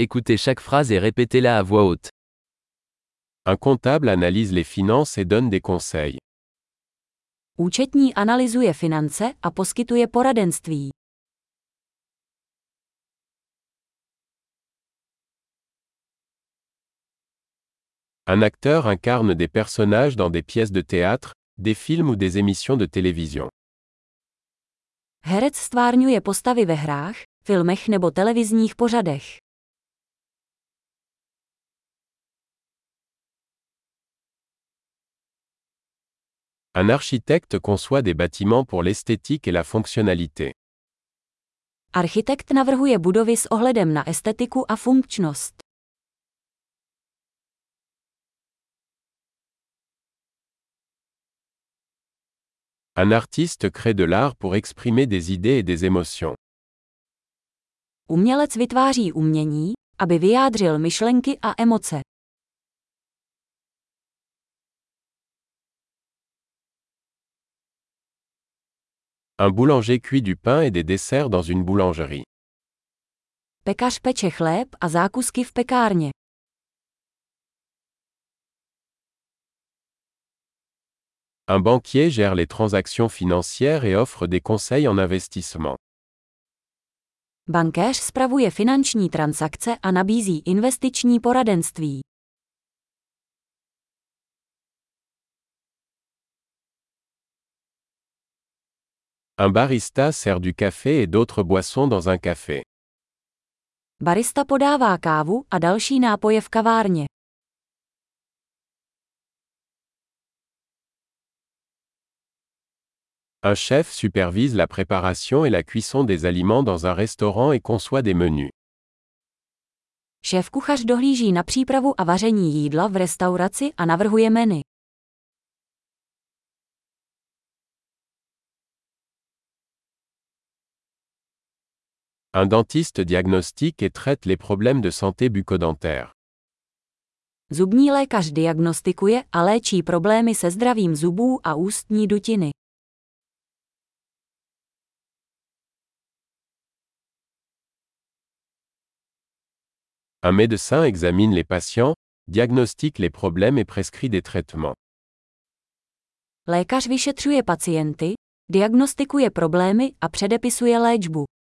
Écoutez chaque phrase et répétez-la à voix haute. Un comptable analyse les finances et donne des conseils. Účetní analyzuje finance a poskytuje poradenství. Un acteur incarne des personnages dans des pièces de théâtre, des films ou des émissions de télévision. Herec stvárňuje postavy ve hrách, filmech nebo televizních pořadech. Un architecte conçoit des bâtiments pour l'esthétique et la fonctionnalité. Architekt navrhuje budovy s ohledem na estetiku a funkčnost. Un artiste crée de l'art pour exprimer des idées et des émotions. Umělec vytváří umění, aby vyjádřil myšlenky a emoce. Un boulanger cuit du pain et des desserts dans une boulangerie. Pekař peče chléb a zákusky v pekárně. Un banquier gère les transactions financières et offre des conseils en investissement. Bankéř spravuje finanční transakce a nabízí investiční poradenství. Un barista sert du café et d'autres boissons dans un café. Barista podává kávu a další nápoje v kavárně. Un chef supervise la préparation et la cuisson des aliments dans un restaurant et conçoit des menus. Šéf kuchař dohlíží na přípravu a vaření jídla v restauraci a navrhuje menu. Un dentiste diagnostique et traite les problèmes de santé bucco-dentaire. Zubní lékař diagnostikuje a léčí problémy se zdravím zubů a ústní dutiny. Un médecin examine les patients, diagnostique les problèmes et prescrit des traitements. Lékař vyšetřuje pacienty, diagnostikuje problémy a předepisuje léčbu.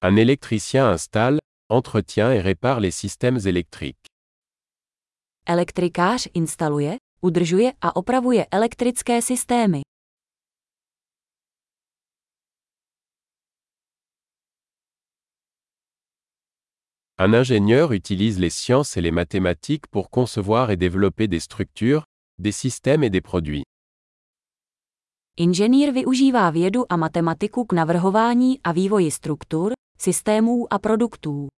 Un électricien installe, entretient et répare les systèmes électriques. Elektrikář instaluje, udržuje a opravuje elektrické systémy. Un ingénieur utilise les sciences et les mathématiques pour concevoir et développer des structures, des systèmes et des produits. Inženýr využívá vědu a matematiku k navrhování a vývoji struktur, systémů a produktů.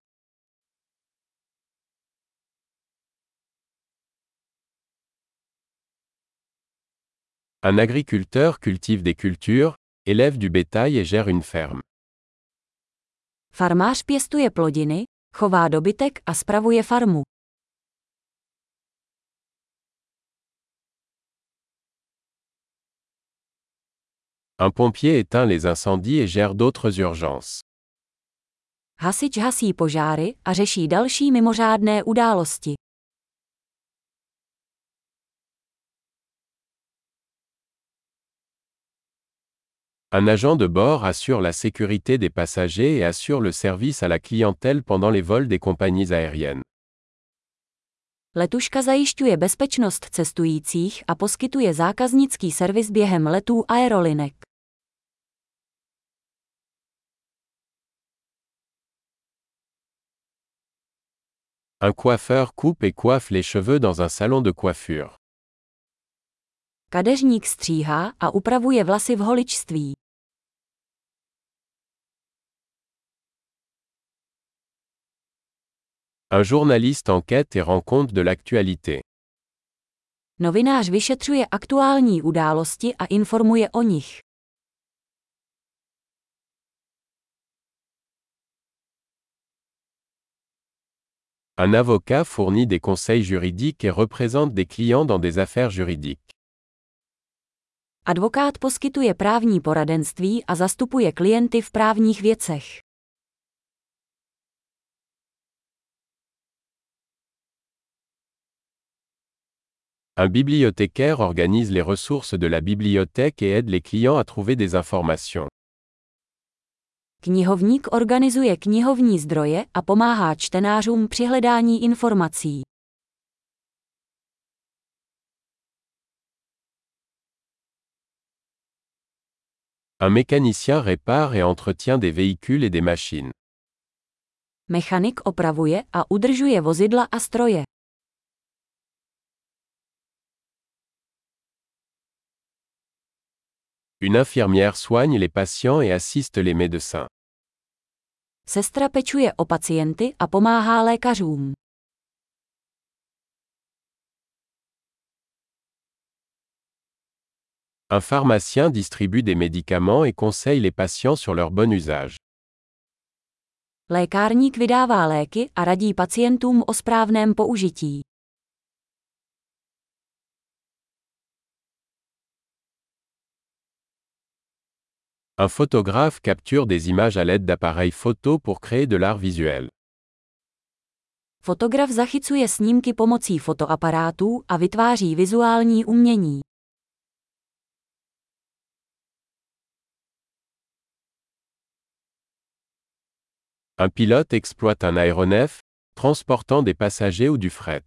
Un agriculteur cultive des cultures, élève du bétail et gère une ferme. Farmář pěstuje plodiny, chová dobytek a spravuje farmu. Un pompier éteint les incendies et gère d'autres urgences. Hasič hasí požáry a řeší další mimořádné události. Un agent de bord assure la sécurité des passagers et assure le service à la clientèle pendant les vols des compagnies aériennes. Letuška zajišťuje bezpečnost cestujících a poskytuje zákaznický servis během letů aerolinek. Un coiffeur coupe et coiffe les cheveux dans un salon de coiffure. Kadeřník stříhá a upravuje vlasy v holičství. Un journaliste enquête et rend compte de l'actualité. Novinář vyšetřuje aktuální události a informuje o nich. Un avocat fournit des conseils juridiques et représente des clients dans des affaires juridiques. Advokát poskytuje právní poradenství a zastupuje klienty v právních věcech. Un bibliothécaire organise les ressources de la bibliothèque et aide les clients à trouver des informations. Knihovník organizuje knihovní zdroje a pomáhá čtenářům při hledání informací. Un mécanicien répare et entretient des véhicules et des machines. Mechanik opravuje a udržuje vozidla a stroje. Une infirmière soigne les patients et assiste les médecins. Sestra pečuje o pacienty a pomáhá lékařům. Un pharmacien distribue des médicaments et conseille les patients sur leur bon usage. Lékárník vydává léky a radí pacientům o správném použití. Un photographe capture des images à l'aide d'appareils photo pour créer de l'art visuel. Fotograf zachycuje snímky pomocí fotoaparátů a vytváří vizuální umění. Un pilote exploite un aéronef, transportant des passagers ou du fret.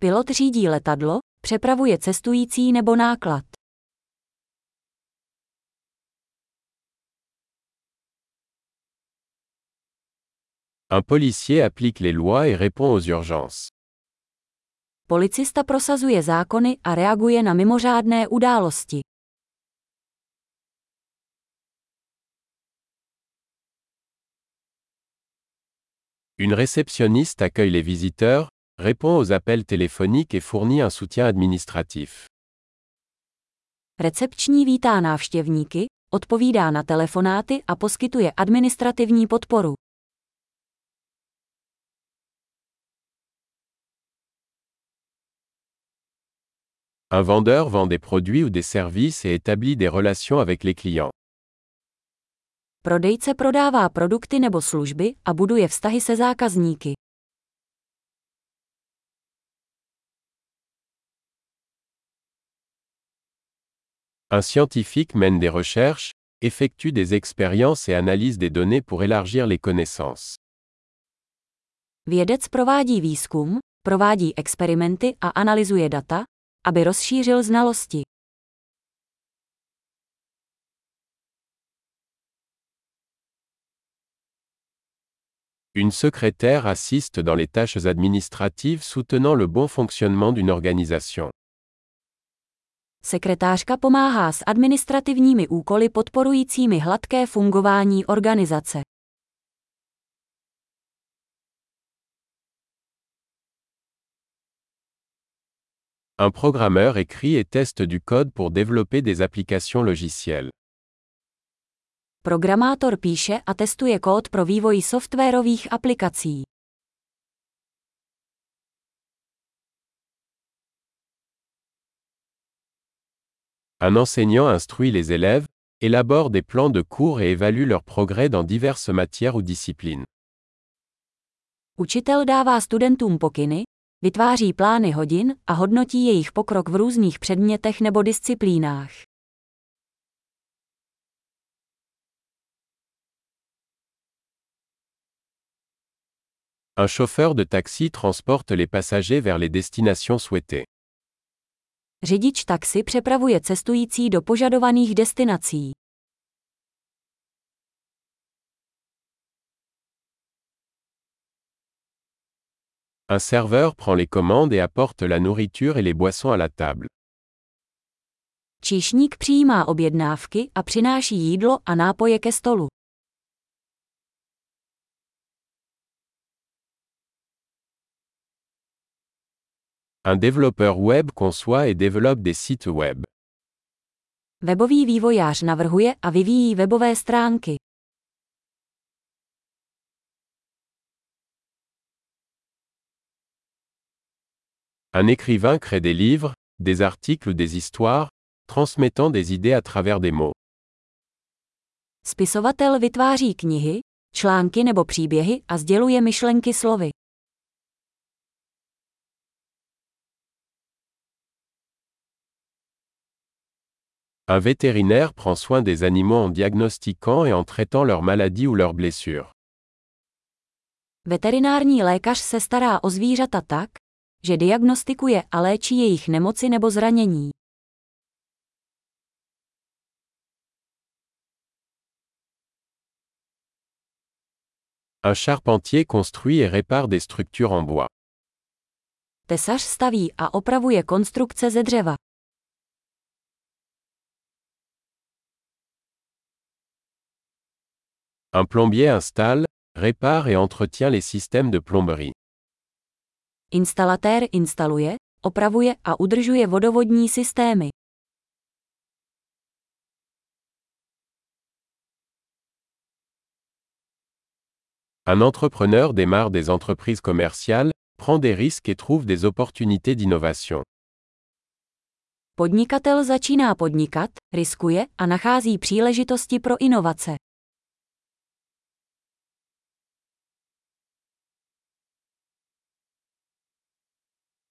Pilot řídí letadlo, přepravuje cestující nebo náklad. Un policier applique les lois et répond aux urgences. Policista prosazuje zákony a reaguje na mimořádné události. Une réceptionniste accueille les visiteurs, répond aux appels téléphoniques et fournit un soutien administratif. Recepční vítá návštěvníky, odpovídá na telefonáty a poskytuje administrativní podporu. Un vendeur vend des produits ou des services et établit des relations avec les clients. Prodejce prodává produkty nebo služby a buduje vztahy se zákazníky. Un scientifique mène des recherches, effectue des expériences et analyse des données pour élargir les connaissances. Vědec provádí výzkum, provádí experimenty a analyzuje data, aby rozšířil znalosti. Une secrétaire assiste dans les tâches administratives soutenant le bon fonctionnement d'une organisation. Sekretářka pomáhá s administrativními úkoly podporujícími hladké fungování organizace. Un programmeur écrit et teste du code pour développer des applications logicielles. Programátor píše a testuje kód pro vývoj softwarových aplikací. Un enseignant instruit les élèves, élabore des plans de cours et évalue leur progrès dans diverses matières ou disciplines. Učitel dává studentům pokyny, vytváří plány hodin a hodnotí jejich pokrok v různých předmětech nebo disciplínách. Un chauffeur de taxi transporte les passagers vers les destinations souhaitées. Řidič taxi přepravuje cestující do požadovaných destinací. Un serveur prend les commandes et apporte la nourriture et les boissons à la table. Číšník přijímá objednávky a přináší jídlo a nápoje ke stolu. Un développeur web conçoit et développe des sites web. Webový vývojář navrhuje a vyvíjí webové stránky. Un écrivain crée des livres, des articles ou des histoires, transmettant des idées à travers des mots. Spisovatel vytváří knihy, články nebo příběhy a sděluje myšlenky slovy. Un vétérinaire prend soin des animaux en diagnostiquant et en traitant leurs maladies ou leurs blessures. Veterinární lékař se stará o zvířata tak, že diagnostikuje a léčí jejich nemoci nebo zranění. Un charpentier construit et répare des structures en bois. Tesař staví a opravuje konstrukce ze dřeva. Un plombier installe, répare et entretient les systèmes de plomberie. Instalatér instaluje, opravuje a udržuje vodovodní systémy. Un entrepreneur démarre des entreprises commerciales, prend des risques et trouve des opportunités d'innovation. Podnikatel začíná podnikat, riskuje a nachází příležitosti pro inovace.